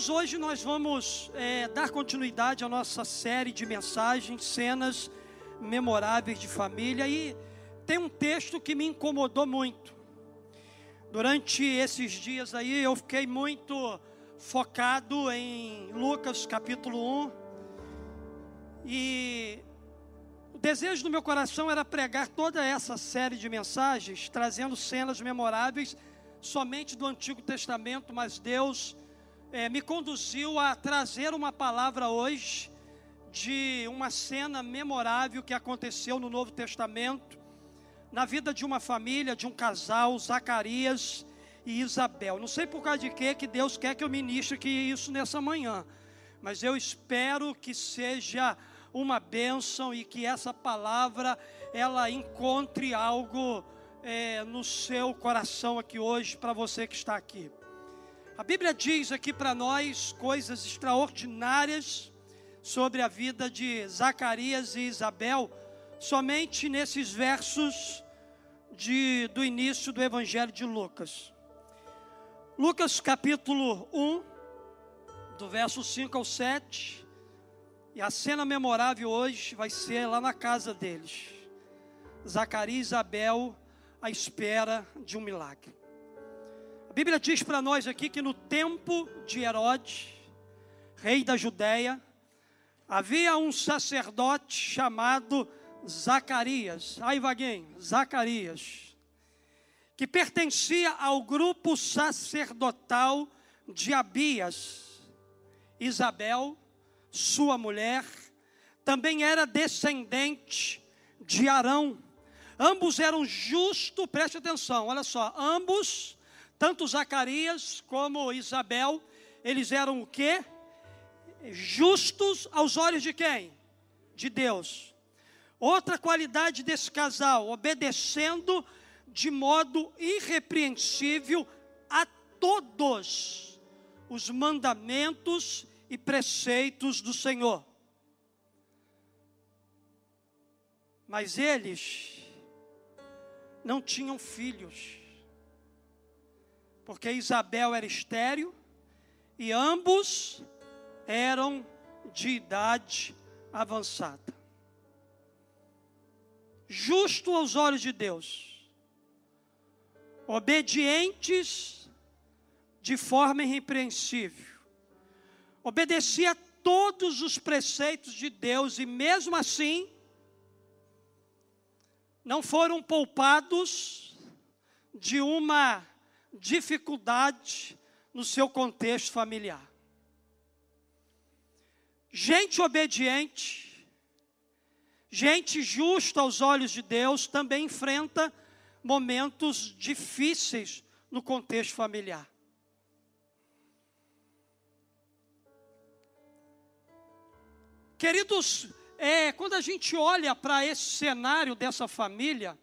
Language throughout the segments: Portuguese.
Queridos, hoje nós vamos é, dar continuidade à nossa série de mensagens, cenas memoráveis de família. E tem um texto que me incomodou muito. Durante esses dias aí, eu fiquei muito focado em Lucas capítulo 1. E o desejo do meu coração era pregar toda essa série de mensagens, trazendo cenas memoráveis somente do Antigo Testamento, mas Deus é, me conduziu a trazer uma palavra hoje de uma cena memorável que aconteceu no Novo Testamento, na vida de uma família, de um casal, Zacarias e Isabel. Não sei por causa de quê que Deus quer que eu ministre aqui isso nessa manhã, mas eu espero que seja uma bênção e que essa palavra ela encontre algo é, no seu coração aqui hoje para você que está aqui. A Bíblia diz aqui para nós coisas extraordinárias sobre a vida de Zacarias e Isabel, somente nesses versos de, do início do Evangelho de Lucas. Lucas capítulo 1, do verso 5 ao 7, e a cena memorável hoje vai ser lá na casa deles. Zacarias e Isabel à espera de um milagre. A Bíblia diz para nós aqui que no tempo de Herodes, rei da Judéia, havia um sacerdote chamado Zacarias. Aí, vaguinho, Zacarias. Que pertencia ao grupo sacerdotal de Abias. Isabel, sua mulher, também era descendente de Arão. Ambos eram justos, preste atenção, olha só, ambos tanto Zacarias como Isabel, eles eram o quê? Justos aos olhos de quem? De Deus. Outra qualidade desse casal, obedecendo de modo irrepreensível a todos os mandamentos e preceitos do Senhor. Mas eles não tinham filhos porque Isabel era estéril e ambos eram de idade avançada. Justo aos olhos de Deus, obedientes de forma irrepreensível, obedecia a todos os preceitos de Deus e mesmo assim não foram poupados de uma dificuldade no seu contexto familiar. Gente obediente, gente justa aos olhos de Deus, também enfrenta momentos difíceis no contexto familiar. Queridos, é, quando a gente olha para esse cenário dessa família,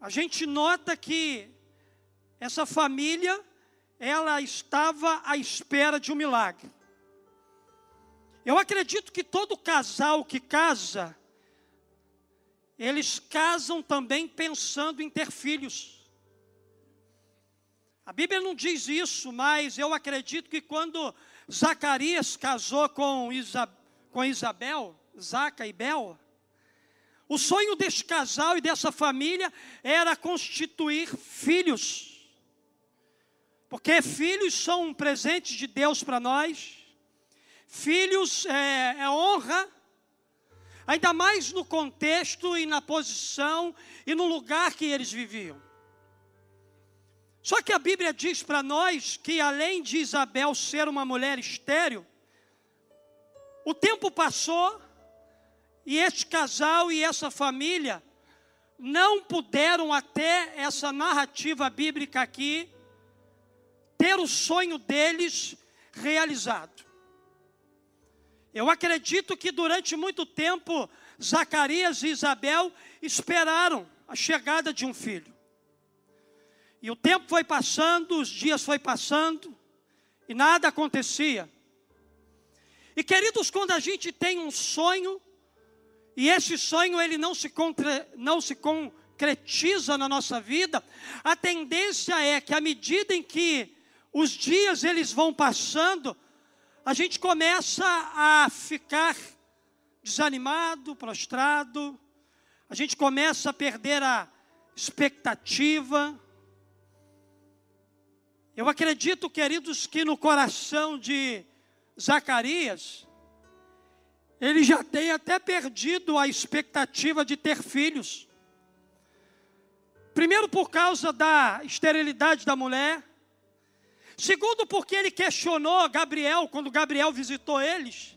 a gente nota que essa família, ela estava à espera de um milagre. Eu acredito que todo casal que casa, eles casam também pensando em ter filhos. A Bíblia não diz isso, mas eu acredito que quando Zacarias casou com, Isa, com Isabel, Zaca e Bel, o sonho desse casal e dessa família era constituir filhos. Porque filhos são um presente de Deus para nós. Filhos é, é honra, ainda mais no contexto e na posição e no lugar que eles viviam. Só que a Bíblia diz para nós que além de Isabel ser uma mulher estéril, o tempo passou e este casal e essa família não puderam até essa narrativa bíblica aqui ter o sonho deles realizado. Eu acredito que durante muito tempo Zacarias e Isabel esperaram a chegada de um filho. E o tempo foi passando, os dias foi passando e nada acontecia. E queridos, quando a gente tem um sonho e esse sonho ele não se, contra, não se concretiza na nossa vida, a tendência é que à medida em que os dias eles vão passando, a gente começa a ficar desanimado, prostrado, a gente começa a perder a expectativa. Eu acredito, queridos, que no coração de Zacarias, ele já tem até perdido a expectativa de ter filhos. Primeiro, por causa da esterilidade da mulher. Segundo, porque ele questionou Gabriel, quando Gabriel visitou eles.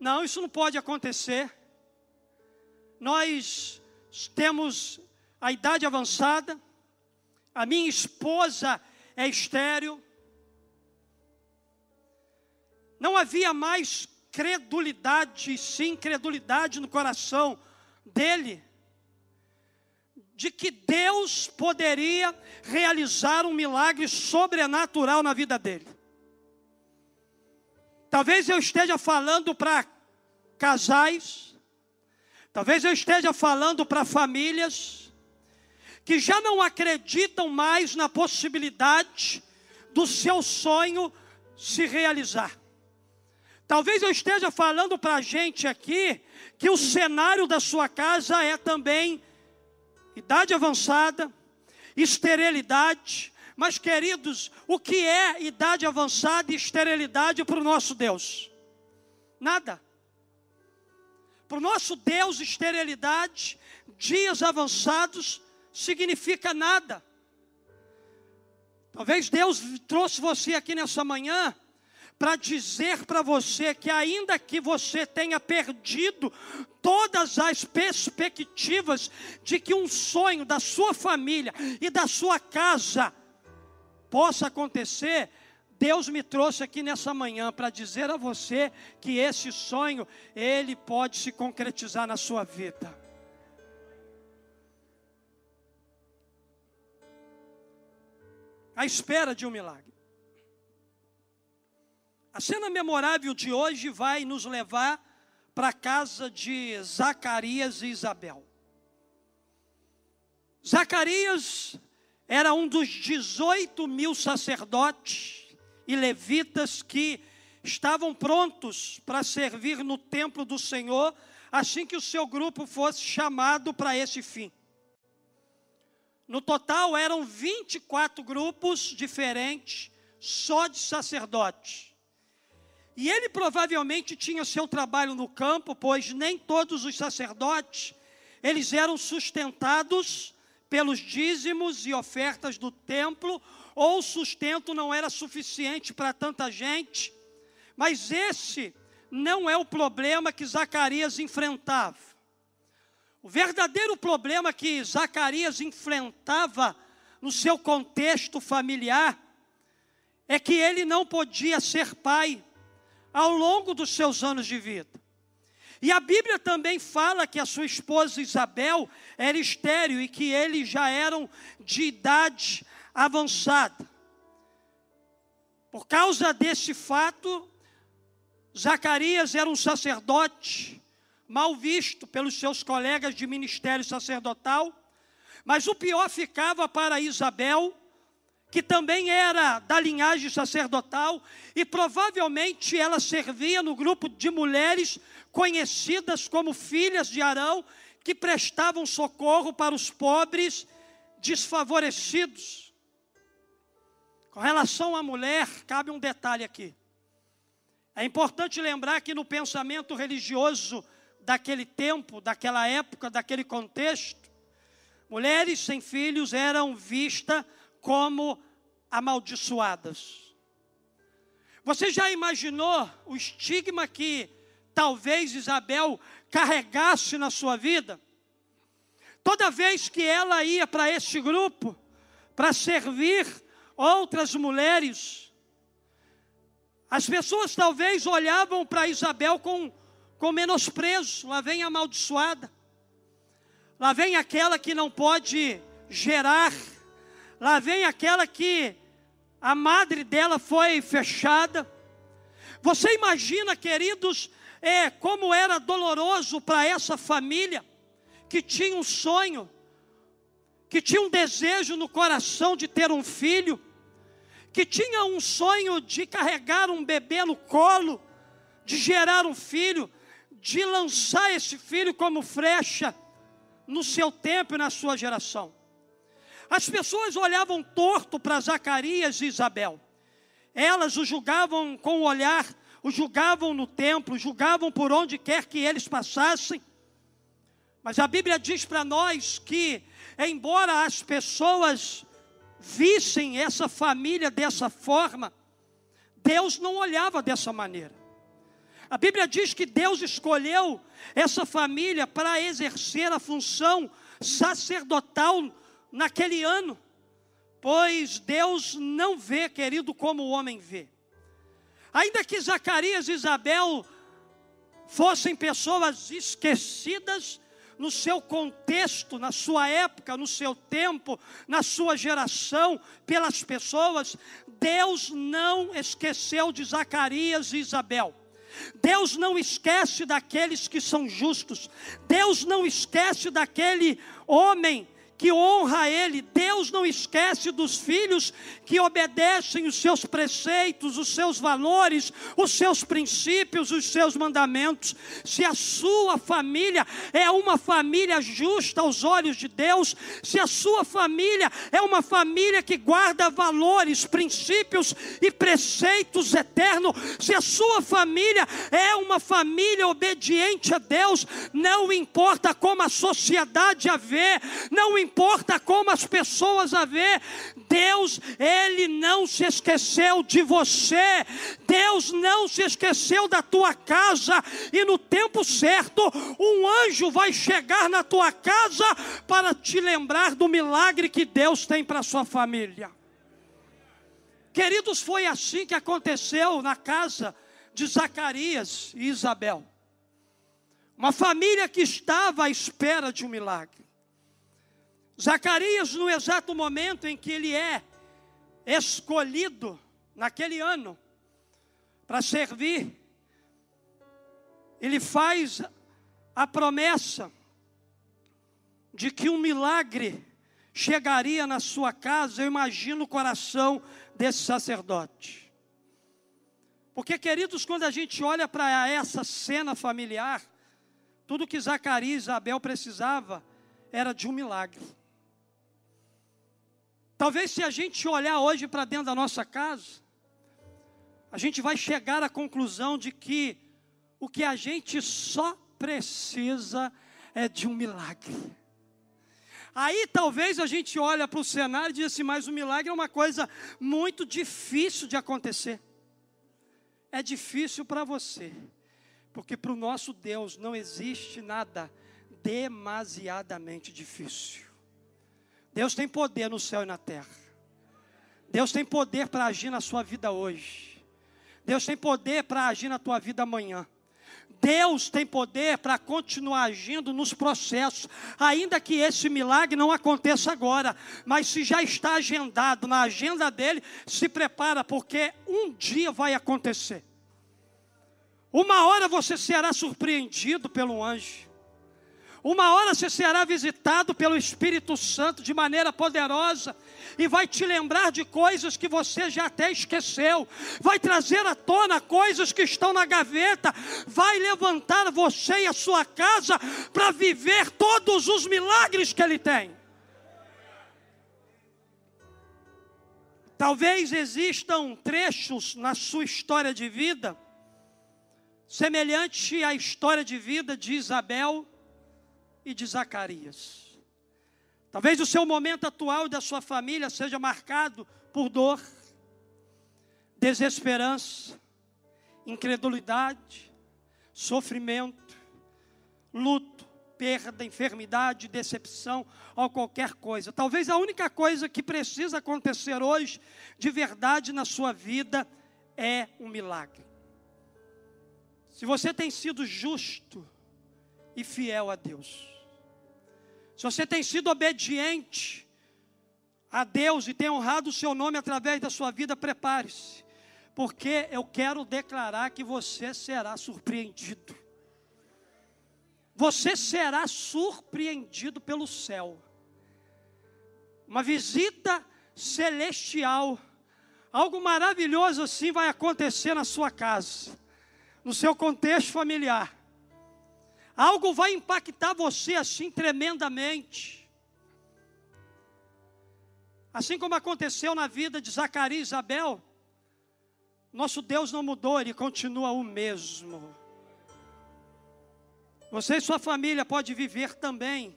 Não, isso não pode acontecer. Nós temos a idade avançada, a minha esposa é estéreo. Não havia mais credulidade, sim, credulidade no coração dele, de que Deus poderia realizar um milagre sobrenatural na vida dele. Talvez eu esteja falando para casais, talvez eu esteja falando para famílias que já não acreditam mais na possibilidade do seu sonho se realizar. Talvez eu esteja falando para a gente aqui que o cenário da sua casa é também idade avançada, esterilidade. Mas, queridos, o que é idade avançada e esterilidade para o nosso Deus? Nada. Para o nosso Deus, esterilidade, dias avançados, significa nada. Talvez Deus trouxe você aqui nessa manhã para dizer para você que, ainda que você tenha perdido todas as perspectivas de que um sonho da sua família e da sua casa possa acontecer, Deus me trouxe aqui nessa manhã para dizer a você que esse sonho ele pode se concretizar na sua vida. À espera de um milagre. A cena memorável de hoje vai nos levar para a casa de Zacarias e Isabel. Zacarias era um dos 18 mil sacerdotes e levitas que estavam prontos para servir no templo do Senhor, assim que o seu grupo fosse chamado para esse fim. No total eram 24 grupos diferentes, só de sacerdotes. E ele provavelmente tinha seu trabalho no campo, pois nem todos os sacerdotes, eles eram sustentados pelos dízimos e ofertas do templo, ou o sustento não era suficiente para tanta gente. Mas esse não é o problema que Zacarias enfrentava. O verdadeiro problema que Zacarias enfrentava no seu contexto familiar é que ele não podia ser pai ao longo dos seus anos de vida. E a Bíblia também fala que a sua esposa Isabel era estéril e que eles já eram de idade avançada. Por causa desse fato, Zacarias era um sacerdote mal visto pelos seus colegas de ministério sacerdotal, mas o pior ficava para Isabel, que também era da linhagem sacerdotal, e provavelmente ela servia no grupo de mulheres conhecidas como filhas de Arão, que prestavam socorro para os pobres desfavorecidos. Com relação à mulher, cabe um detalhe aqui. É importante lembrar que no pensamento religioso daquele tempo, daquela época, daquele contexto, mulheres sem filhos eram vistas como amaldiçoadas. Você já imaginou o estigma que talvez Isabel carregasse na sua vida? Toda vez que ela ia para este grupo, para servir outras mulheres, as pessoas talvez olhavam para Isabel com, com menosprezo. Lá vem a amaldiçoada, lá vem aquela que não pode gerar Lá vem aquela que a madre dela foi fechada. Você imagina, queridos, é, como era doloroso para essa família que tinha um sonho, que tinha um desejo no coração de ter um filho, que tinha um sonho de carregar um bebê no colo, de gerar um filho, de lançar esse filho como frecha no seu tempo e na sua geração. As pessoas olhavam torto para Zacarias e Isabel. Elas o julgavam com o olhar, o julgavam no templo, julgavam por onde quer que eles passassem. Mas a Bíblia diz para nós que, embora as pessoas vissem essa família dessa forma, Deus não olhava dessa maneira. A Bíblia diz que Deus escolheu essa família para exercer a função sacerdotal naquele ano, pois Deus não vê, querido, como o homem vê. Ainda que Zacarias e Isabel fossem pessoas esquecidas, no seu contexto, na sua época, no seu tempo, na sua geração, pelas pessoas, Deus não esqueceu de Zacarias e Isabel. Deus não esquece daqueles que são justos. Deus não esquece daquele homem que honra Ele. Deus não esquece dos filhos que obedecem os seus preceitos, os seus valores, os seus princípios, os seus mandamentos. Se a sua família é uma família justa aos olhos de Deus, se a sua família é uma família que guarda valores, princípios e preceitos eternos, se a sua família é uma família obediente a Deus, não importa como a sociedade a vê, não importa como as pessoas a vê, Deus, Ele não se esqueceu de você, Deus não se esqueceu da tua casa, e no tempo certo, um anjo vai chegar na tua casa para te lembrar do milagre que Deus tem para sua família. Queridos, foi assim que aconteceu na casa de Zacarias e Isabel. Uma família que estava à espera de um milagre. Zacarias, no exato momento em que ele é escolhido, naquele ano, para servir, ele faz a promessa de que um milagre chegaria na sua casa. Eu imagino o coração desse sacerdote. Porque, queridos, quando a gente olha para essa cena familiar, tudo que Zacarias e Isabel precisava era de um milagre. Talvez se a gente olhar hoje para dentro da nossa casa, a gente vai chegar à conclusão de que o que a gente só precisa é de um milagre. Aí talvez a gente olha para o cenário e diz assim, mas o milagre é uma coisa muito difícil de acontecer. É difícil para você, porque para o nosso Deus não existe nada demasiadamente difícil. Deus tem poder no céu e na terra. Deus tem poder para agir na sua vida hoje. Deus tem poder para agir na tua vida amanhã. Deus tem poder para continuar agindo nos processos, ainda que esse milagre não aconteça agora, mas se já está agendado na agenda dele, se prepara, porque um dia vai acontecer. Uma hora você será surpreendido pelo anjo. Uma hora você será visitado pelo Espírito Santo de maneira poderosa e vai te lembrar de coisas que você já até esqueceu, vai trazer à tona coisas que estão na gaveta, vai levantar você e a sua casa para viver todos os milagres que Ele tem. Talvez existam trechos na sua história de vida, semelhante à história de vida de Isabel e de Zacarias. Talvez o seu momento atual da sua família seja marcado por dor, desesperança, incredulidade, sofrimento, luto, perda, enfermidade, decepção ou qualquer coisa. Talvez a única coisa que precisa acontecer hoje, de verdade na sua vida, é um milagre. Se você tem sido justo e fiel a Deus, se você tem sido obediente a Deus e tem honrado o seu nome através da sua vida, prepare-se, porque eu quero declarar que você será surpreendido. Você será surpreendido pelo céu. Uma visita celestial Algo maravilhoso assim vai acontecer na sua casa, no seu contexto familiar. Algo vai impactar você assim tremendamente. Assim como aconteceu na vida de Zacarias e Isabel, nosso Deus não mudou, ele continua o mesmo. Você e sua família pode viver também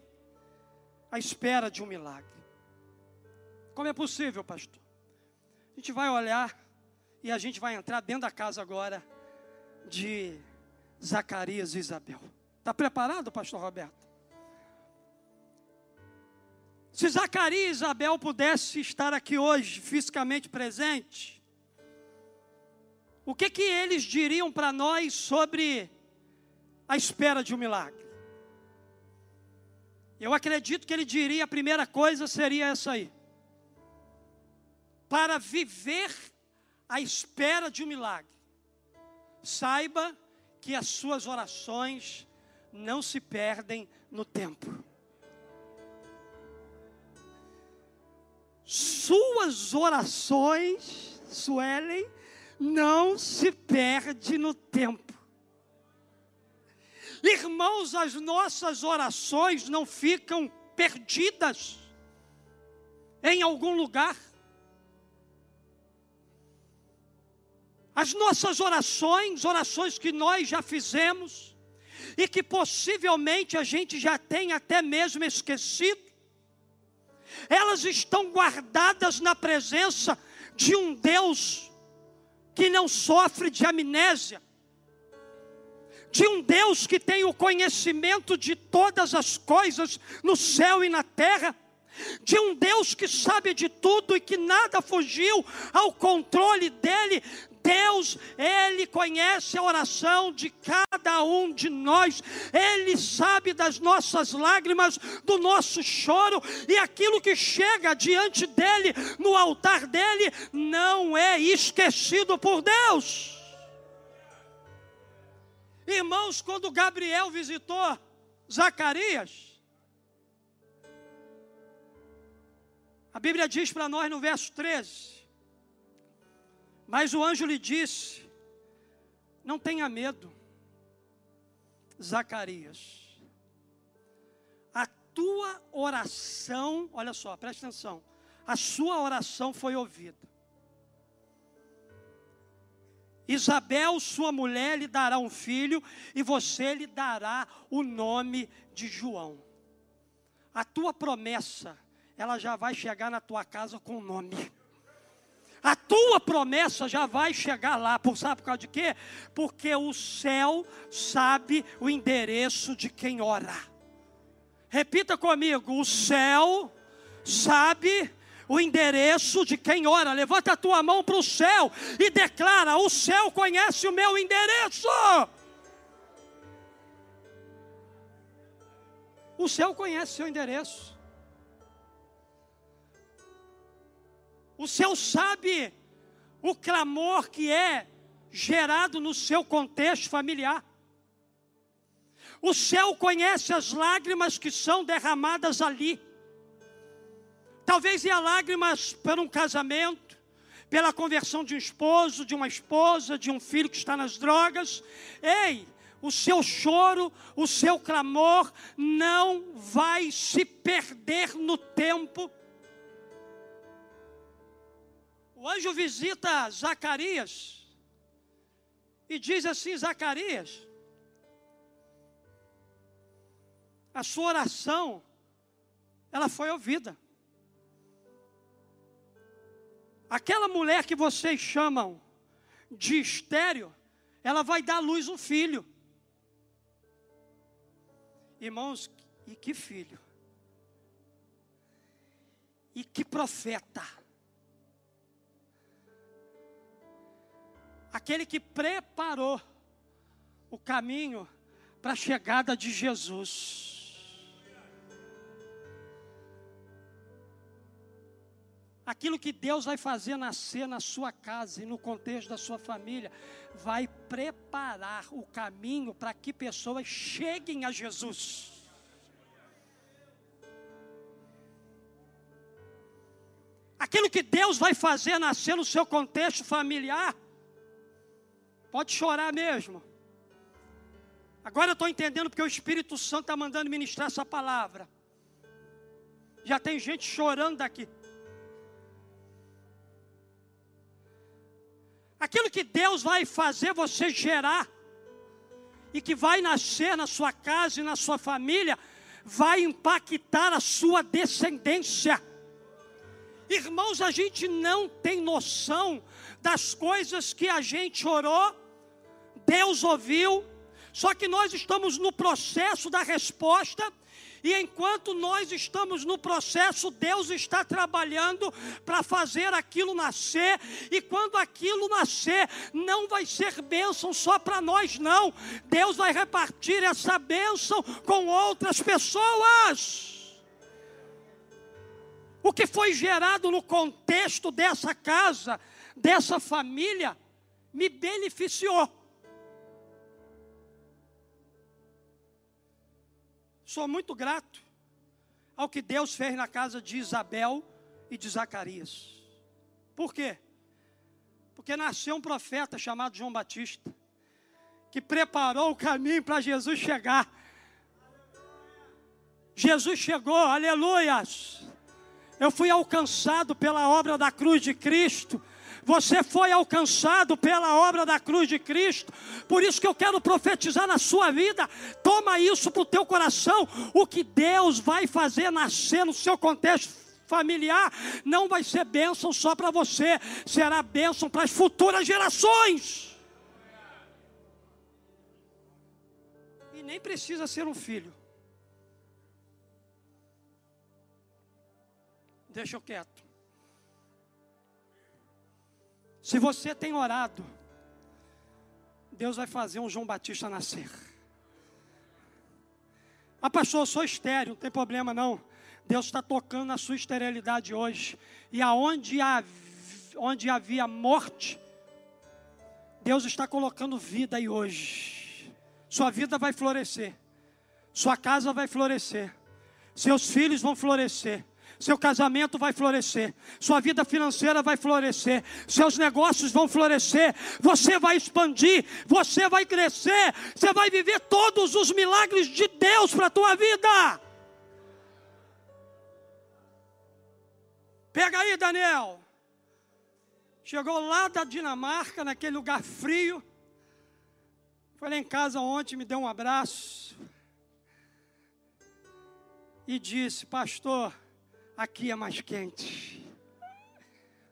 à espera de um milagre. Como é possível, pastor? A gente vai olhar e a gente vai entrar dentro da casa agora de Zacarias e Isabel. Está preparado, pastor Roberto? Se Zacarias e Isabel pudessem estar aqui hoje, fisicamente presente, o que que eles diriam para nós sobre a espera de um milagre? Eu acredito que ele diria a primeira coisa seria essa aí para viver à espera de um milagre, saiba que as suas orações não se perdem no tempo. Suas orações, Suelen, não se perde no tempo. Irmãos, as nossas orações não ficam perdidas em algum lugar. As nossas orações, orações que nós já fizemos, e que possivelmente a gente já tem até mesmo esquecido, elas estão guardadas na presença de um Deus que não sofre de amnésia, de um Deus que tem o conhecimento de todas as coisas no céu e na terra, de um Deus que sabe de tudo e que nada fugiu ao controle dele, Deus, Ele conhece a oração de cada um de nós, Ele sabe das nossas lágrimas, do nosso choro, e aquilo que chega diante dEle, no altar dEle, não é esquecido por Deus. Irmãos, quando Gabriel visitou Zacarias, a Bíblia diz para nós no verso 13: mas o anjo lhe disse: Não tenha medo, Zacarias. A tua oração, olha só, preste atenção. A sua oração foi ouvida. Isabel, sua mulher, lhe dará um filho, e você lhe dará o nome de João. A tua promessa, ela já vai chegar na tua casa com o nome a tua promessa já vai chegar lá. Por, sabe por causa de quê? Porque o céu sabe o endereço de quem ora. Repita comigo: o céu sabe o endereço de quem ora. Levanta a tua mão para o céu e declara: o céu conhece o meu endereço. O céu conhece o seu endereço. O céu sabe o clamor que é gerado no seu contexto familiar. O céu conhece as lágrimas que são derramadas ali. Talvez e lágrimas por um casamento, pela conversão de um esposo, de uma esposa, de um filho que está nas drogas. Ei, o seu choro, o seu clamor não vai se perder no tempo o anjo visita Zacarias e diz assim: Zacarias, a sua oração, ela foi ouvida. Aquela mulher que vocês chamam de estéreo, ela vai dar à luz um filho. Irmãos, e que filho? E que profeta? Aquele que preparou o caminho para a chegada de Jesus. Aquilo que Deus vai fazer nascer na sua casa e no contexto da sua família, vai preparar o caminho para que pessoas cheguem a Jesus. Aquilo que Deus vai fazer nascer no seu contexto familiar, pode chorar mesmo. Agora eu estou entendendo porque o Espírito Santo está mandando ministrar essa palavra. Já tem gente chorando daqui. Aquilo que Deus vai fazer você gerar e que vai nascer na sua casa e na sua família, vai impactar a sua descendência. Irmãos, a gente não tem noção das coisas que a gente orou, Deus ouviu, só que nós estamos no processo da resposta e enquanto nós estamos no processo, Deus está trabalhando para fazer aquilo nascer. E quando aquilo nascer, não vai ser bênção só para nós, não. Deus vai repartir essa bênção com outras pessoas. O que foi gerado no contexto dessa casa, dessa família, me beneficiou. Sou muito grato ao que Deus fez na casa de Isabel e de Zacarias. Por quê? Porque nasceu um profeta chamado João Batista, que preparou o caminho para Jesus chegar. Jesus chegou, aleluias. Eu fui alcançado pela obra da cruz de Cristo. Você foi alcançado pela obra da cruz de Cristo. Por isso que eu quero profetizar na sua vida. Toma isso para o teu coração. O que Deus vai fazer nascer no seu contexto familiar não vai ser bênção só para você, será bênção para as futuras gerações. E nem precisa ser um filho. Deixa eu quieto. Se você tem orado, Deus vai fazer um João Batista nascer. Ah, pastor, eu sou estéreo, não tem problema não. Deus está tocando na sua esterilidade hoje. E aonde, onde havia morte, Deus está colocando vida aí hoje. Sua vida vai florescer. Sua casa vai florescer. Seus filhos vão florescer seu casamento vai florescer, sua vida financeira vai florescer, seus negócios vão florescer, você vai expandir, você vai crescer, você vai viver todos os milagres de Deus para a tua vida. Pega aí, Daniel. Chegou lá da Dinamarca, naquele lugar frio. Foi lá em casa ontem, me deu um abraço. E disse, pastor, aqui é mais quente.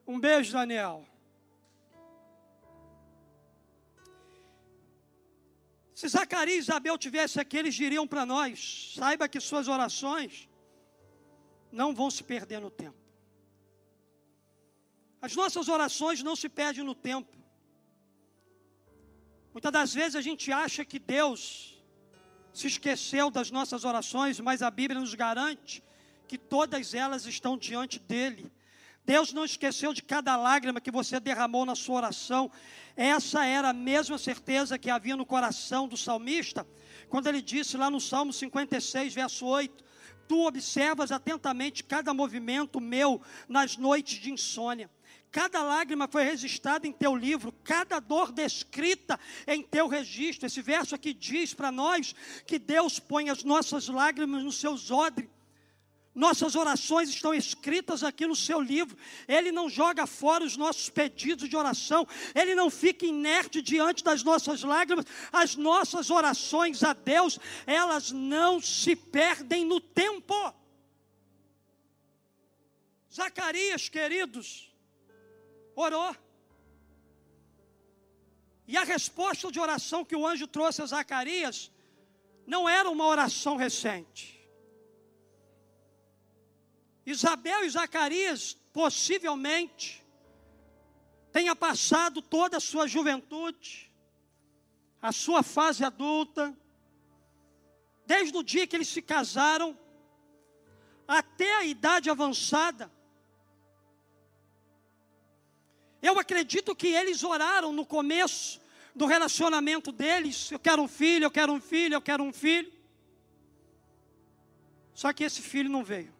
Um beijo, Daniel. Se Zacarias e Isabel tivessem aqui, eles diriam para nós: saiba que suas orações não vão se perder no tempo. As nossas orações não se perdem no tempo. Muitas das vezes a gente acha que Deus se esqueceu das nossas orações, mas a Bíblia nos garante que todas elas estão diante dele. Deus não esqueceu de cada lágrima que você derramou na sua oração. Essa era a mesma certeza que havia no coração do salmista, quando ele disse lá no Salmo 56, verso 8: Tu observas atentamente cada movimento meu nas noites de insônia. Cada lágrima foi registrada em teu livro, cada dor descrita em teu registro. Esse verso aqui diz para nós que Deus põe as nossas lágrimas nos seus odres nossas orações estão escritas aqui no seu livro. Ele não joga fora os nossos pedidos de oração. Ele não fica inerte diante das nossas lágrimas. As nossas orações a Deus, elas não se perdem no tempo. Zacarias, queridos, orou. E a resposta de oração que o anjo trouxe a Zacarias não era uma oração recente. Isabel e Zacarias, possivelmente, tenha passado toda a sua juventude, a sua fase adulta, desde o dia que eles se casaram, até a idade avançada. Eu acredito que eles oraram no começo do relacionamento deles: eu quero um filho, eu quero um filho, eu quero um filho. Só que esse filho não veio.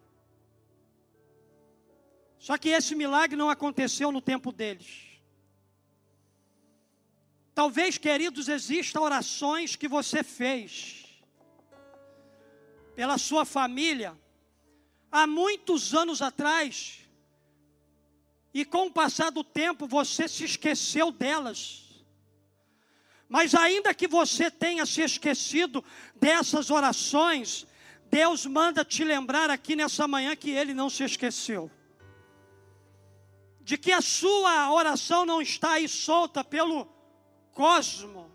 Só que esse milagre não aconteceu no tempo deles. Talvez, queridos, existam orações que você fez pela sua família há muitos anos atrás, e com o passar do tempo você se esqueceu delas. Mas ainda que você tenha se esquecido dessas orações, Deus manda te lembrar aqui nessa manhã que Ele não se esqueceu. De que a sua oração não está aí solta pelo cosmo.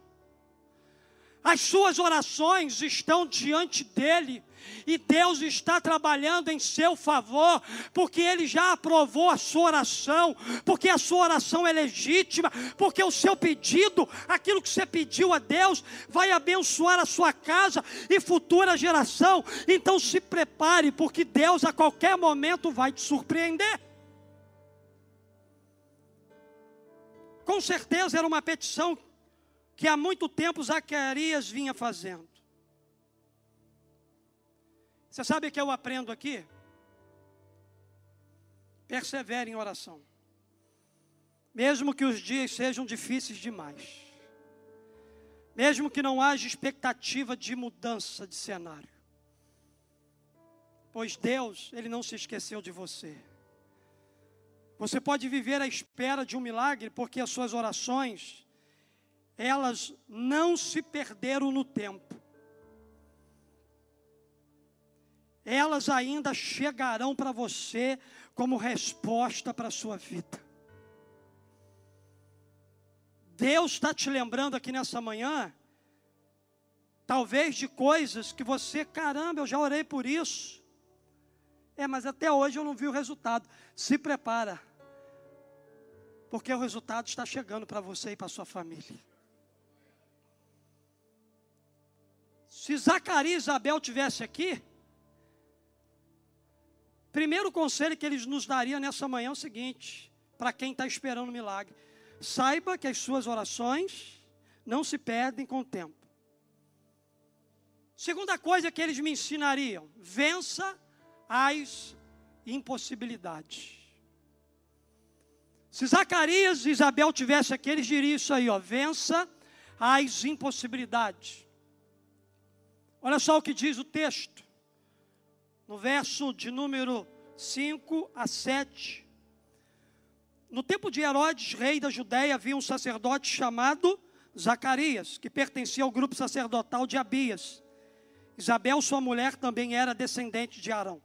As suas orações estão diante dele e Deus está trabalhando em seu favor, porque Ele já aprovou a sua oração, porque a sua oração é legítima, porque o seu pedido, aquilo que você pediu a Deus, vai abençoar a sua casa e futura geração. Então se prepare, porque Deus a qualquer momento vai te surpreender. Com certeza era uma petição que há muito tempo Zacarias vinha fazendo. Você sabe o que eu aprendo aqui? Persevere em oração. Mesmo que os dias sejam difíceis demais. Mesmo que não haja expectativa de mudança de cenário. Pois Deus, Ele não se esqueceu de você. Você pode viver à espera de um milagre, porque as suas orações, elas não se perderam no tempo. elas ainda chegarão para você como resposta para a sua vida. Deus está te lembrando aqui nessa manhã, talvez de coisas que você, caramba, eu já orei por isso. É, mas até hoje eu não vi o resultado. Se prepara, porque o resultado está chegando para você e para sua família. Se Zacarias e Isabel tivesse aqui, Primeiro conselho que eles nos daria nessa manhã é o seguinte: para quem está esperando um milagre, saiba que as suas orações não se perdem com o tempo. Segunda coisa que eles me ensinariam: vença as impossibilidades. Se Zacarias e Isabel tivessem aqui, eles diriam isso aí, ó, vença as impossibilidades. Olha só o que diz o texto no verso de número 5 a 7. No tempo de Herodes, rei da Judéia, havia um sacerdote chamado Zacarias, que pertencia ao grupo sacerdotal de Abias. Isabel, sua mulher, também era descendente de Arão.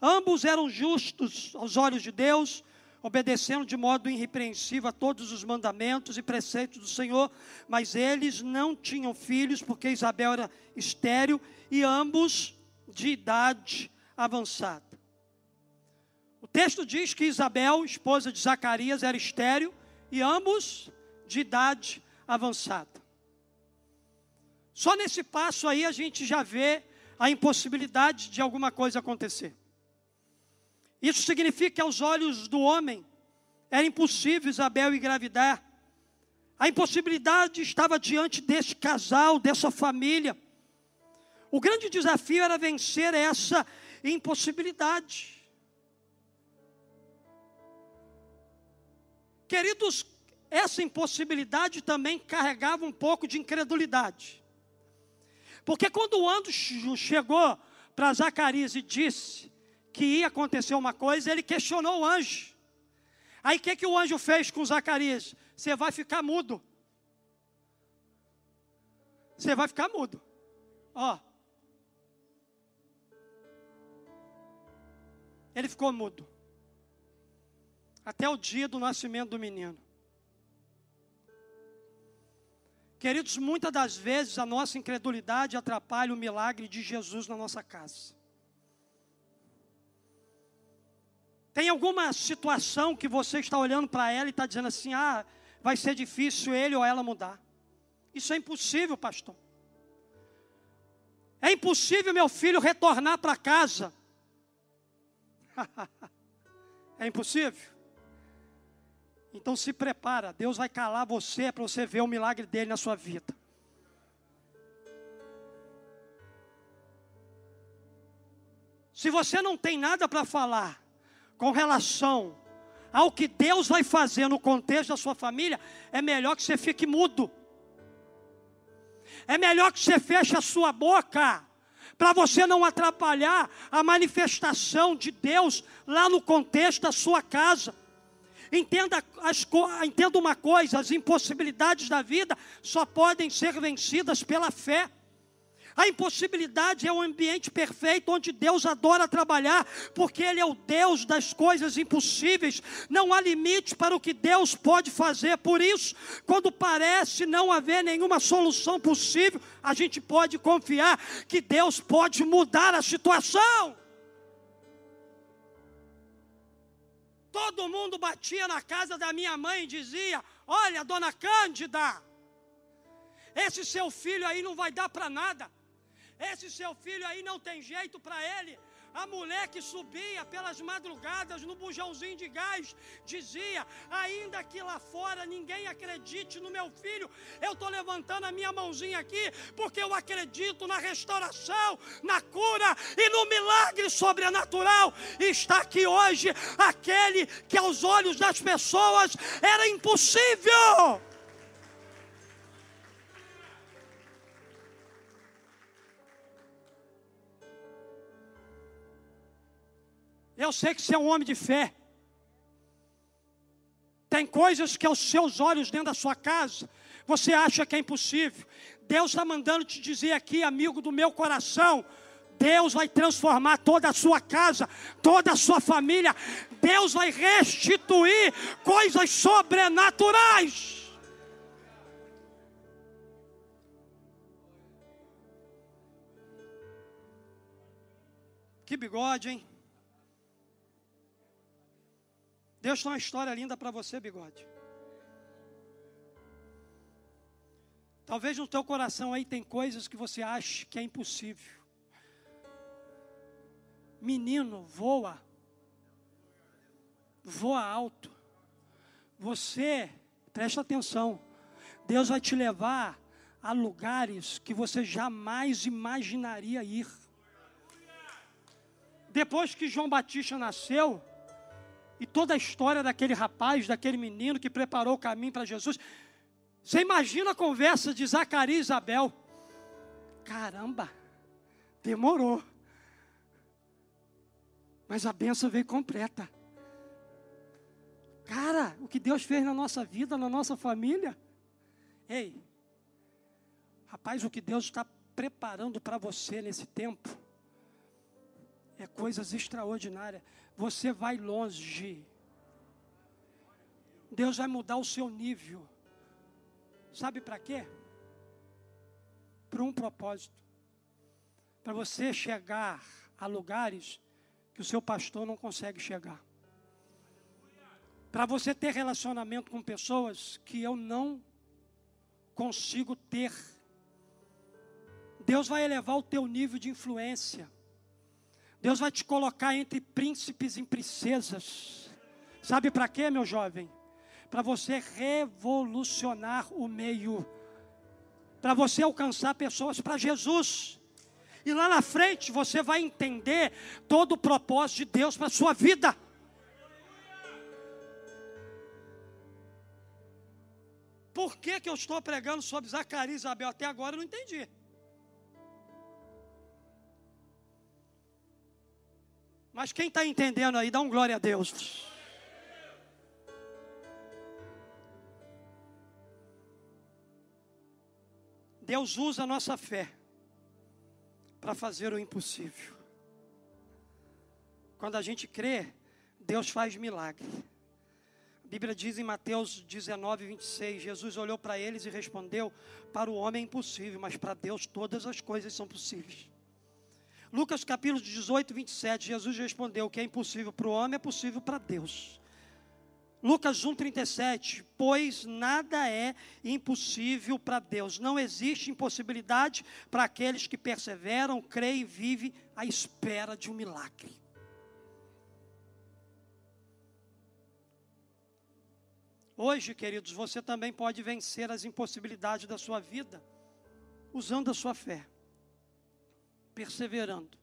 Ambos eram justos aos olhos de Deus, obedecendo de modo irrepreensível a todos os mandamentos e preceitos do Senhor, mas eles não tinham filhos, porque Isabel era estéril e ambos de idade avançada. O texto diz que Isabel, esposa de Zacarias, era estéril e ambos de idade avançada. Só nesse passo aí a gente já vê a impossibilidade de alguma coisa acontecer. Isso significa que aos olhos do homem era impossível Isabel engravidar. A impossibilidade estava diante desse casal, dessa família. O grande desafio era vencer essa impossibilidade. Queridos, essa impossibilidade também carregava um pouco de incredulidade. Porque quando o anjo chegou para Zacarias e disse que ia acontecer uma coisa, ele questionou o anjo. Aí o que, que o anjo fez com Zacarias? Você vai ficar mudo. Você vai ficar mudo. Ó, Ele ficou mudo. Até o dia do nascimento do menino. Queridos, muitas das vezes a nossa incredulidade atrapalha o milagre de Jesus na nossa casa. Tem alguma situação que você está olhando para ela e está dizendo assim: ah, vai ser difícil ele ou ela mudar. Isso é impossível, pastor. É impossível meu filho retornar para casa é impossível? Então se prepara, Deus vai calar você para você ver o milagre dele na sua vida. Se você não tem nada para falar, com relação ao que Deus vai fazer no contexto da sua família, é melhor que você fique mudo. É melhor que você feche a sua boca, para você não atrapalhar a manifestação de Deus lá no contexto da sua casa. Entenda, as, entenda uma coisa: as impossibilidades da vida só podem ser vencidas pela fé. A impossibilidade é um ambiente perfeito onde Deus adora trabalhar, porque Ele é o Deus das coisas impossíveis. Não há limite para o que Deus pode fazer. Por isso, quando parece não haver nenhuma solução possível, a gente pode confiar que Deus pode mudar a situação. Todo mundo batia na casa da minha mãe e dizia: Olha, dona Cândida, esse seu filho aí não vai dar para nada. Esse seu filho aí não tem jeito para ele. A mulher que subia pelas madrugadas no bujãozinho de gás dizia: Ainda que lá fora ninguém acredite no meu filho, eu estou levantando a minha mãozinha aqui, porque eu acredito na restauração, na cura e no milagre sobrenatural. Está aqui hoje aquele que aos olhos das pessoas era impossível. Eu sei que você é um homem de fé. Tem coisas que aos seus olhos dentro da sua casa, você acha que é impossível. Deus está mandando te dizer aqui, amigo do meu coração, Deus vai transformar toda a sua casa, toda a sua família. Deus vai restituir coisas sobrenaturais. Que bigode, hein? Deus tem uma história linda para você, bigode. Talvez no teu coração aí tem coisas que você acha que é impossível. Menino, voa. Voa alto. Você, presta atenção. Deus vai te levar a lugares que você jamais imaginaria ir. Depois que João Batista nasceu, e toda a história daquele rapaz, daquele menino que preparou o caminho para Jesus. Você imagina a conversa de Zacarias e Isabel. Caramba, demorou. Mas a benção veio completa. Cara, o que Deus fez na nossa vida, na nossa família. Ei, rapaz, o que Deus está preparando para você nesse tempo é coisas extraordinárias. Você vai longe. Deus vai mudar o seu nível. Sabe para quê? Para um propósito. Para você chegar a lugares que o seu pastor não consegue chegar. Para você ter relacionamento com pessoas que eu não consigo ter. Deus vai elevar o teu nível de influência. Deus vai te colocar entre príncipes e princesas. Sabe para quê, meu jovem? Para você revolucionar o meio. Para você alcançar pessoas para Jesus. E lá na frente você vai entender todo o propósito de Deus para a sua vida. Por que, que eu estou pregando sobre Zacarias e Isabel? Até agora eu não entendi. Mas quem está entendendo aí, dá um glória a Deus. Deus usa a nossa fé para fazer o impossível. Quando a gente crê, Deus faz milagre. A Bíblia diz em Mateus 19, 26: Jesus olhou para eles e respondeu: Para o homem é impossível, mas para Deus todas as coisas são possíveis. Lucas capítulo 18, 27, Jesus respondeu: O que é impossível para o homem é possível para Deus. Lucas 1,37, pois nada é impossível para Deus, não existe impossibilidade para aqueles que perseveram, creem e vivem à espera de um milagre. Hoje, queridos, você também pode vencer as impossibilidades da sua vida usando a sua fé perseverando,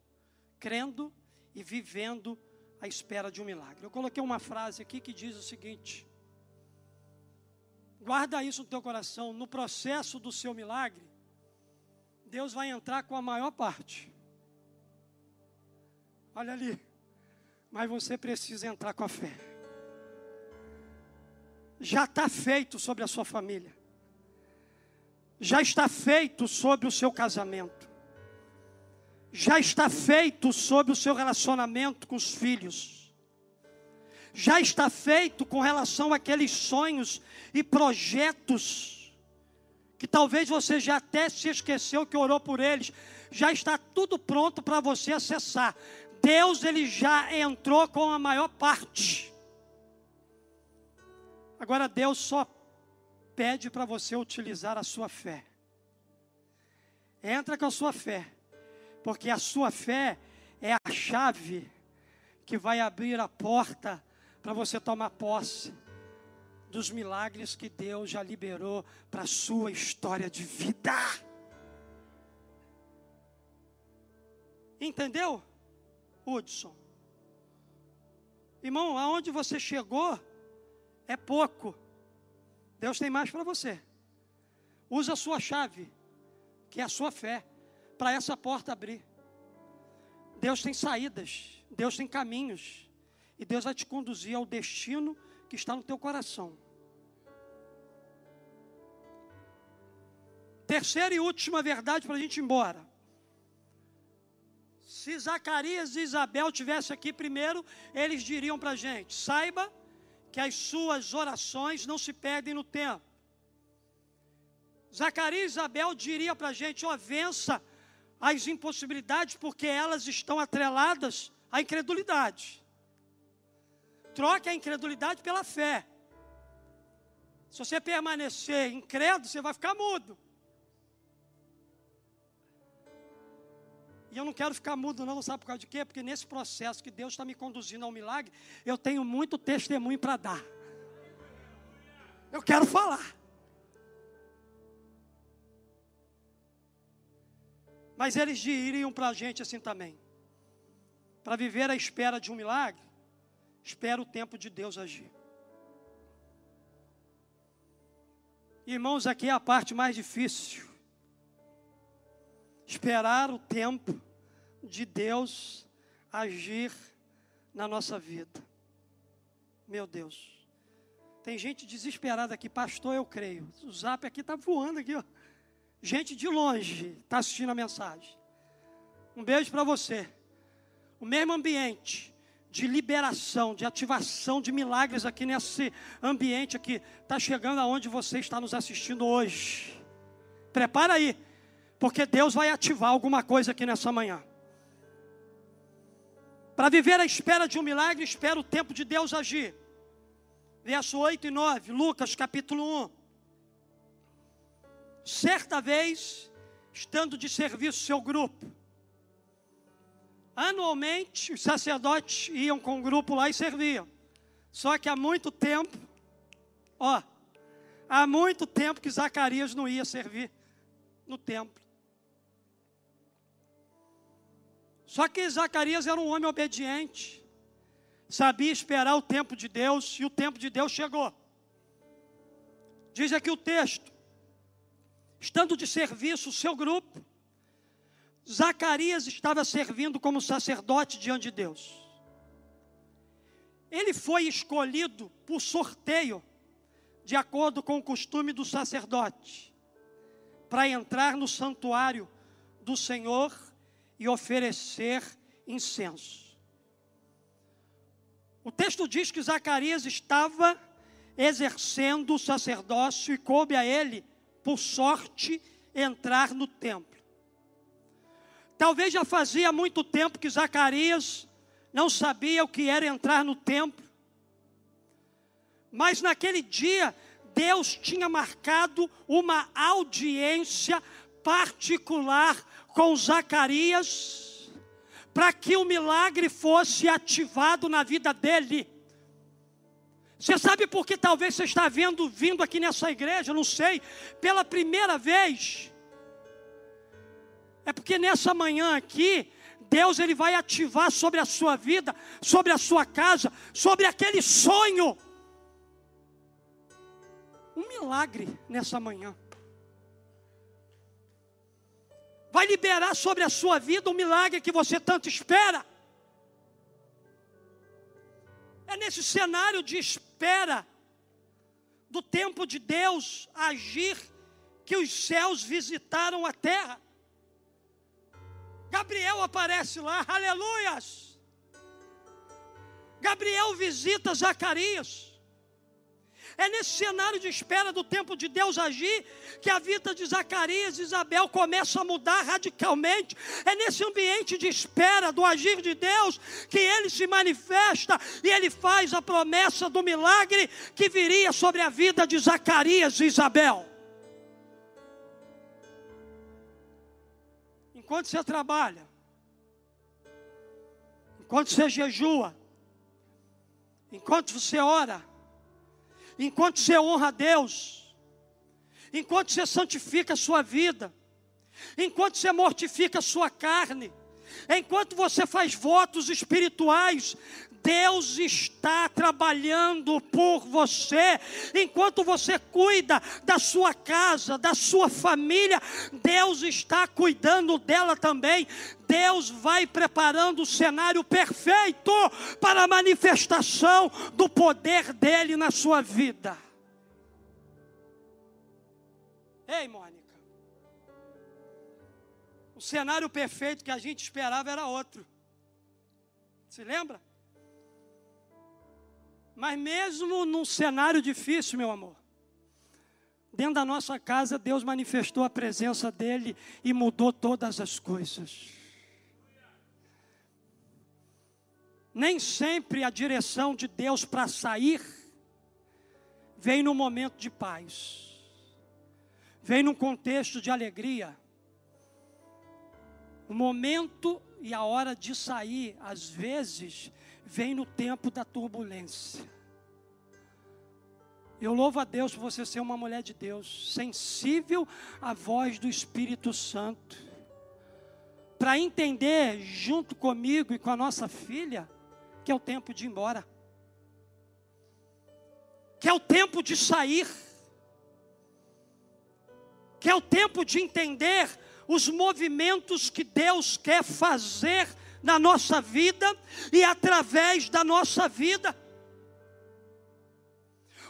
crendo e vivendo à espera de um milagre. Eu coloquei uma frase aqui que diz o seguinte: Guarda isso no teu coração, no processo do seu milagre, Deus vai entrar com a maior parte. Olha ali. Mas você precisa entrar com a fé. Já está feito sobre a sua família. Já está feito sobre o seu casamento. Já está feito sobre o seu relacionamento com os filhos. Já está feito com relação àqueles sonhos e projetos que talvez você já até se esqueceu que orou por eles. Já está tudo pronto para você acessar. Deus ele já entrou com a maior parte. Agora Deus só pede para você utilizar a sua fé. Entra com a sua fé, porque a sua fé é a chave que vai abrir a porta para você tomar posse dos milagres que Deus já liberou para a sua história de vida. Entendeu? Hudson. Irmão, aonde você chegou é pouco. Deus tem mais para você. Usa a sua chave, que é a sua fé, para essa porta abrir. Deus tem saídas, Deus tem caminhos, e Deus vai te conduzir ao destino que está no teu coração. Terceira e última verdade para a gente ir embora. Se Zacarias e Isabel tivessem aqui primeiro, eles diriam para a gente: saiba que as suas orações não se perdem no tempo. Zacarias e Isabel diria para a gente: ó, vença as impossibilidades, porque elas estão atreladas à incredulidade. Troque a incredulidade pela fé. Se você permanecer incrédulo, você vai ficar mudo. E eu não quero ficar mudo, não, sabe por causa de quê? Porque nesse processo que Deus está me conduzindo ao milagre, eu tenho muito testemunho para dar. Eu quero falar. Mas eles diriam para a gente assim também. Para viver à espera de um milagre, espera o tempo de Deus agir. Irmãos, aqui é a parte mais difícil. Esperar o tempo de Deus agir na nossa vida. Meu Deus. Tem gente desesperada aqui, pastor, eu creio. O zap aqui está voando aqui, ó. Gente de longe está assistindo a mensagem. Um beijo para você. O mesmo ambiente de liberação, de ativação de milagres aqui nesse ambiente aqui, está chegando aonde você está nos assistindo hoje. Prepara aí, porque Deus vai ativar alguma coisa aqui nessa manhã. Para viver à espera de um milagre, espera o tempo de Deus agir. Verso 8 e 9, Lucas capítulo 1. Certa vez, estando de serviço seu grupo, anualmente os sacerdotes iam com o grupo lá e serviam. Só que há muito tempo, ó, há muito tempo que Zacarias não ia servir no templo. Só que Zacarias era um homem obediente, sabia esperar o tempo de Deus, e o tempo de Deus chegou. Diz aqui o texto: estando de serviço o seu grupo, Zacarias estava servindo como sacerdote diante de Deus. Ele foi escolhido por sorteio, de acordo com o costume do sacerdote, para entrar no santuário do Senhor e oferecer incenso. O texto diz que Zacarias estava exercendo o sacerdócio e coube a ele, por sorte, entrar no templo. Talvez já fazia muito tempo que Zacarias não sabia o que era entrar no templo. Mas naquele dia, Deus tinha marcado uma audiência particular com Zacarias, para que o milagre fosse ativado na vida dele. Você sabe por que talvez você está vendo, vindo aqui nessa igreja, não sei, pela primeira vez. É porque nessa manhã aqui, Deus ele vai ativar sobre a sua vida, sobre a sua casa, sobre aquele sonho. Um milagre nessa manhã. Vai liberar sobre a sua vida um milagre que você tanto espera. É nesse cenário de espera do tempo de Deus agir que os céus visitaram a terra. Gabriel aparece lá, aleluias. Gabriel visita Zacarias. É nesse cenário de espera do tempo de Deus agir que a vida de Zacarias e Isabel começa a mudar radicalmente. É nesse ambiente de espera do agir de Deus que ele se manifesta e ele faz a promessa do milagre que viria sobre a vida de Zacarias e Isabel. Enquanto você trabalha, enquanto você jejua, enquanto você ora, enquanto você honra a Deus, enquanto você santifica a sua vida, enquanto você mortifica a sua carne, enquanto você faz votos espirituais, Deus está trabalhando por você. Enquanto você cuida da sua casa, da sua família, Deus está cuidando dela também. Deus vai preparando o cenário perfeito para a manifestação do poder dele na sua vida. Ei, Mônica. O cenário perfeito que a gente esperava era outro. Se lembra? Mas mesmo num cenário difícil, meu amor, dentro da nossa casa, Deus manifestou a presença dEle e mudou todas as coisas. Nem sempre a direção de Deus para sair vem no momento de paz, vem num contexto de alegria. O momento e a hora de sair, às vezes, vem no tempo da turbulência. Eu louvo a Deus por você ser uma mulher de Deus, sensível à voz do Espírito Santo, para entender junto comigo e com a nossa filha que é o tempo de ir embora, que é o tempo de sair, que é o tempo de entender os movimentos que Deus quer fazer na nossa vida e através da nossa vida.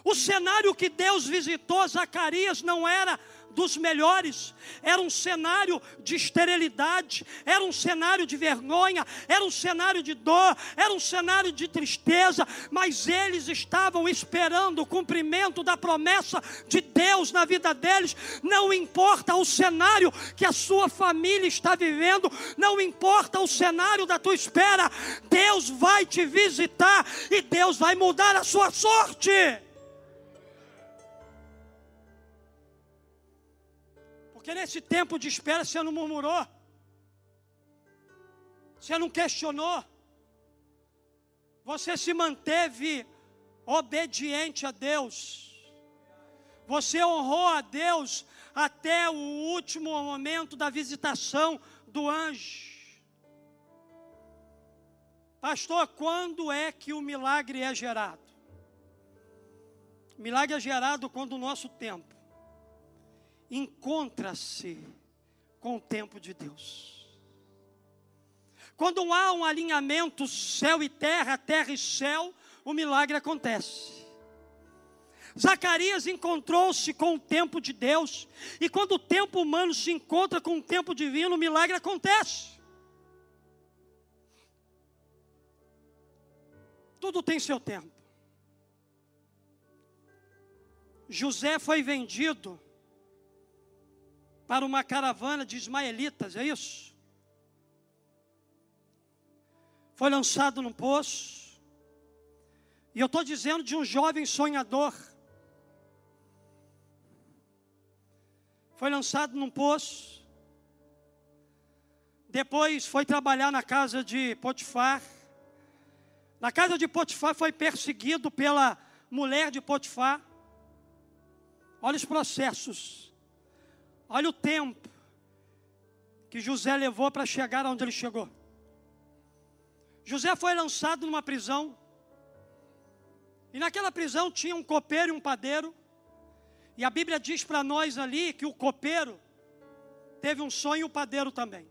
O cenário que Deus visitou Zacarias não era dos melhores, era um cenário de esterilidade, era um cenário de vergonha, era um cenário de dor, era um cenário de tristeza, mas eles estavam esperando o cumprimento da promessa de Deus na vida deles. Não importa o cenário que a sua família está vivendo, não importa o cenário da tua espera, Deus vai te visitar e Deus vai mudar a sua sorte. Porque nesse tempo de espera você não murmurou, você não questionou, você se manteve obediente a Deus, você honrou a Deus até o último momento da visitação do anjo. Pastor, quando é que o milagre é gerado? Milagre é gerado quando o nosso tempo encontra-se com o tempo de Deus. Quando há um alinhamento céu e terra, terra e céu, o milagre acontece. Zacarias encontrou-se com o tempo de Deus, e quando o tempo humano se encontra com o tempo divino, o milagre acontece. Tudo tem seu tempo. José foi vendido para uma caravana de ismaelitas, é isso? Foi lançado num poço. E eu estou dizendo de um jovem sonhador. Foi lançado num poço. Depois foi trabalhar na casa de Potifar. Na casa de Potifar foi perseguido pela mulher de Potifar. Olha os processos Olha o tempo que José levou para chegar onde ele chegou. José foi lançado numa prisão. E naquela prisão tinha um copeiro e um padeiro. E a Bíblia diz para nós ali que o copeiro teve um sonho e o padeiro também.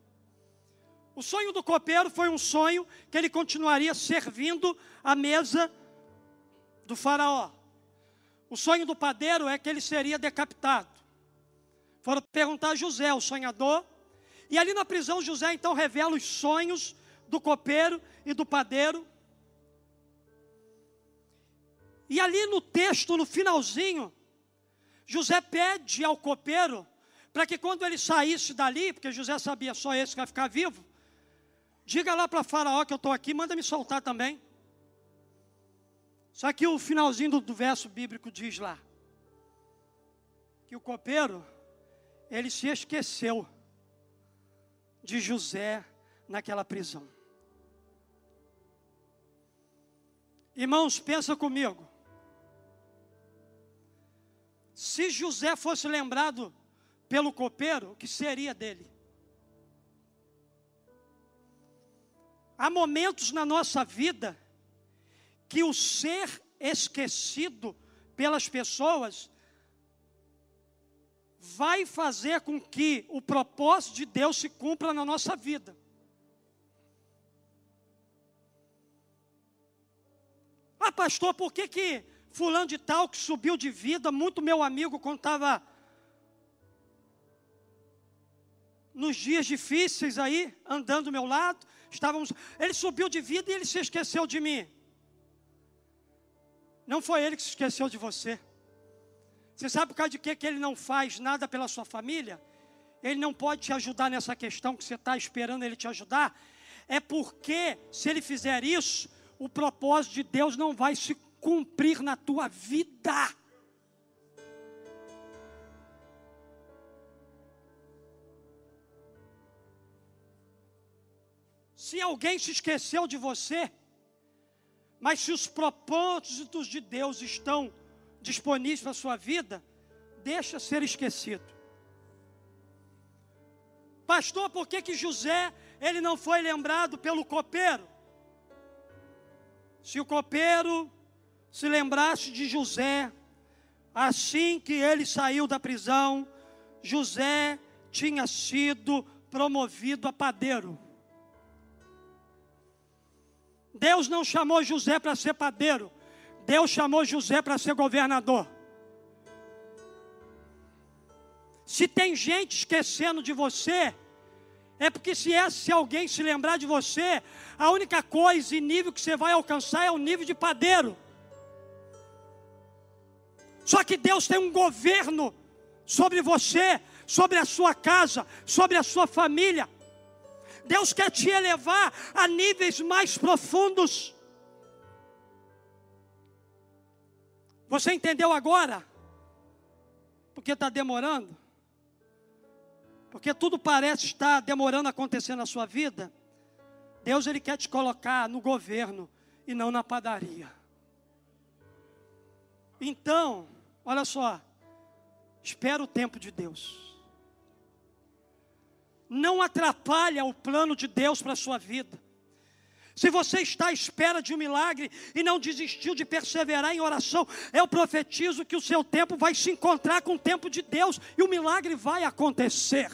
O sonho do copeiro foi um sonho que ele continuaria servindo a mesa do faraó. O sonho do padeiro é que ele seria decapitado. Foram perguntar a José, o sonhador, e ali na prisão José então revela os sonhos do copeiro e do padeiro. E ali no texto, no finalzinho, José pede ao copeiro para que quando ele saísse dali, porque José sabia só esse que vai ficar vivo, Diga lá para Faraó que eu estou aqui, manda me soltar também. Só que o finalzinho do, do verso bíblico diz lá que o copeiro ele se esqueceu de José naquela prisão. Irmãos, pensa comigo. Se José fosse lembrado pelo copeiro, o que seria dele? Há momentos na nossa vida que o ser esquecido pelas pessoas vai fazer com que o propósito de Deus se cumpra na nossa vida. Ah, pastor, por que que fulano de tal que subiu de vida, muito meu amigo quando estava nos dias difíceis aí, andando do meu lado, estávamos, ele subiu de vida e ele se esqueceu de mim. Não foi ele que se esqueceu de você. Você sabe por causa de que, que ele não faz nada pela sua família? Ele não pode te ajudar nessa questão que você está esperando ele te ajudar. É porque, se ele fizer isso, o propósito de Deus não vai se cumprir na tua vida. Se alguém se esqueceu de você, mas se os propósitos de Deus estão disponíveis para a sua vida, deixa ser esquecido. Pastor, por que, que José ele não foi lembrado pelo copeiro? Se o copeiro se lembrasse de José, assim que ele saiu da prisão, José tinha sido promovido a padeiro. Deus não chamou José para ser padeiro, Deus chamou José para ser governador. Se tem gente esquecendo de você, é porque se, é, se alguém se lembrar de você, a única coisa e nível que você vai alcançar é o nível de padeiro. Só que Deus tem um governo sobre você, sobre a sua casa, sobre a sua família. Deus quer te elevar a níveis mais profundos. Você entendeu agora? Porque está demorando? Porque tudo parece estar demorando a acontecer na sua vida. Deus ele quer te colocar no governo e não na padaria. Então, olha só, espera o tempo de Deus não atrapalha o plano de Deus para a sua vida. Se você está à espera de um milagre e não desistiu de perseverar em oração, eu profetizo que o seu tempo vai se encontrar com o tempo de Deus e o milagre vai acontecer.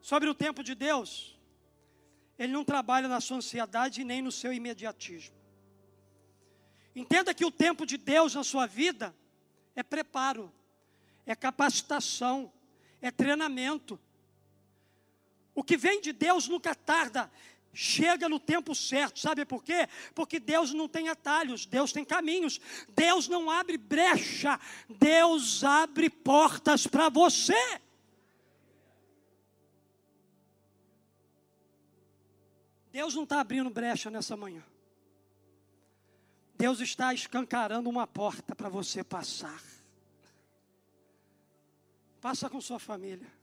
Sobre o tempo de Deus, ele não trabalha na sua ansiedade nem no seu imediatismo. Entenda que o tempo de Deus na sua vida é preparo é capacitação, é treinamento. O que vem de Deus nunca tarda, chega no tempo certo, sabe por quê? Porque Deus não tem atalhos, Deus tem caminhos, Deus não abre brecha, Deus abre portas para você. Deus não está abrindo brecha nessa manhã. Deus está escancarando uma porta para você passar. Passa com sua família.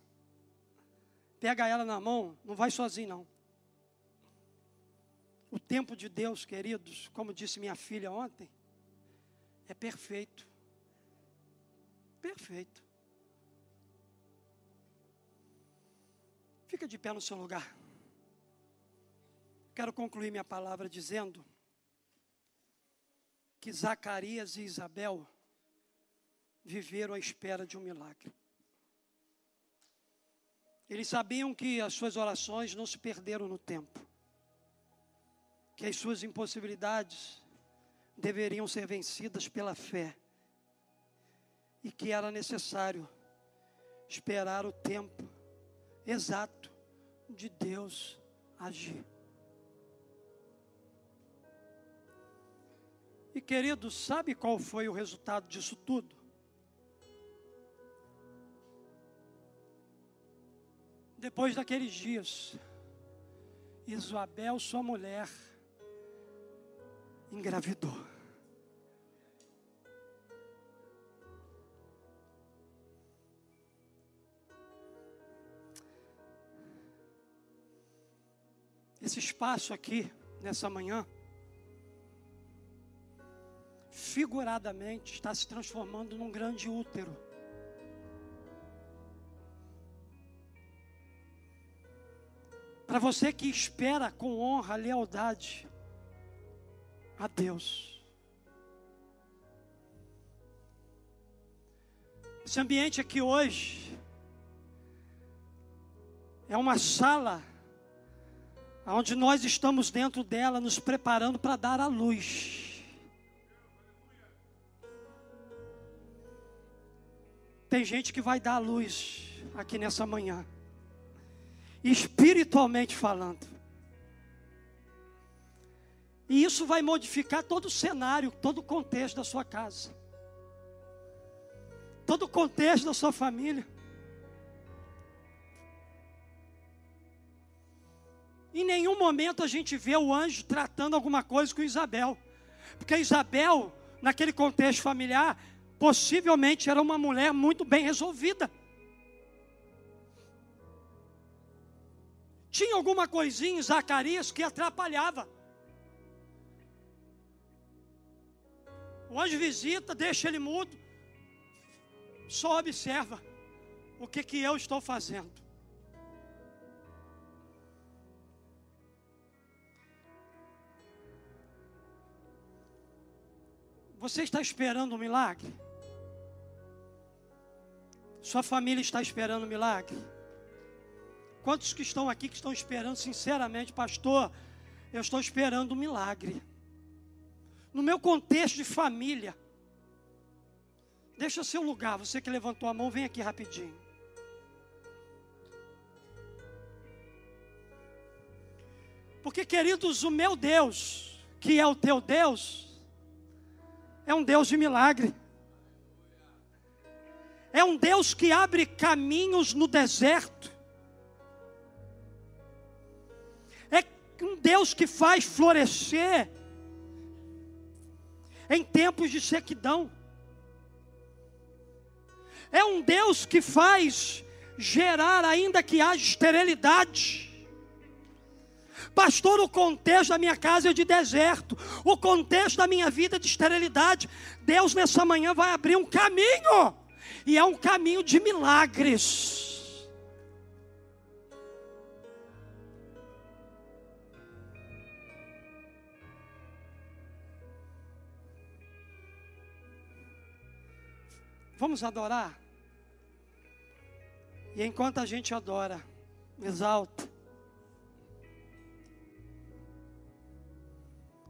Pega ela na mão, não vai sozinho não. O tempo de Deus, queridos, como disse minha filha ontem, é perfeito. Perfeito. Fica de pé no seu lugar. Quero concluir minha palavra dizendo que Zacarias e Isabel viveram à espera de um milagre. Eles sabiam que as suas orações não se perderam no tempo, que as suas impossibilidades deveriam ser vencidas pela fé e que era necessário esperar o tempo exato de Deus agir. E querido, sabe qual foi o resultado disso tudo? Depois daqueles dias, Isabel, sua mulher, engravidou. Esse espaço aqui, nessa manhã, figuradamente, está se transformando num grande útero. Para você que espera com honra, lealdade a Deus. Esse ambiente aqui hoje é uma sala onde nós estamos dentro dela nos preparando para dar a luz. Tem gente que vai dar a luz aqui nessa manhã, espiritualmente falando. E isso vai modificar todo o cenário, todo o contexto da sua casa, todo o contexto da sua família. Em nenhum momento a gente vê o anjo tratando alguma coisa com Isabel, porque Isabel, naquele contexto familiar, possivelmente era uma mulher muito bem resolvida. Tinha alguma coisinha em Zacarias que atrapalhava. O anjo visita, deixa ele mudo, só observa o que, que eu estou fazendo. Você está esperando um milagre? Sua família está esperando um milagre? Quantos que estão aqui que estão esperando sinceramente, pastor? Eu estou esperando um milagre. No meu contexto de família, deixa seu lugar. Você que levantou a mão, vem aqui rapidinho. Porque, queridos, o meu Deus, que é o teu Deus, é um Deus de milagre. É um Deus que abre caminhos no deserto. Um Deus que faz florescer em tempos de sequidão. É um Deus que faz gerar, ainda que haja esterilidade. Pastor, o contexto da minha casa é de deserto, o contexto da minha vida é de esterilidade. Deus nessa manhã vai abrir um caminho, e é um caminho de milagres. Vamos adorar? E enquanto a gente adora, exalta,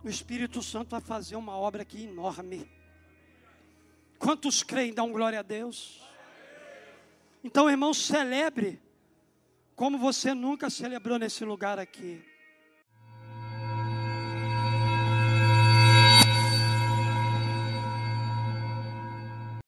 o Espírito Santo vai fazer uma obra aqui enorme. Quantos creem, dão glória a Deus? Então, irmão, celebre como você nunca celebrou nesse lugar aqui.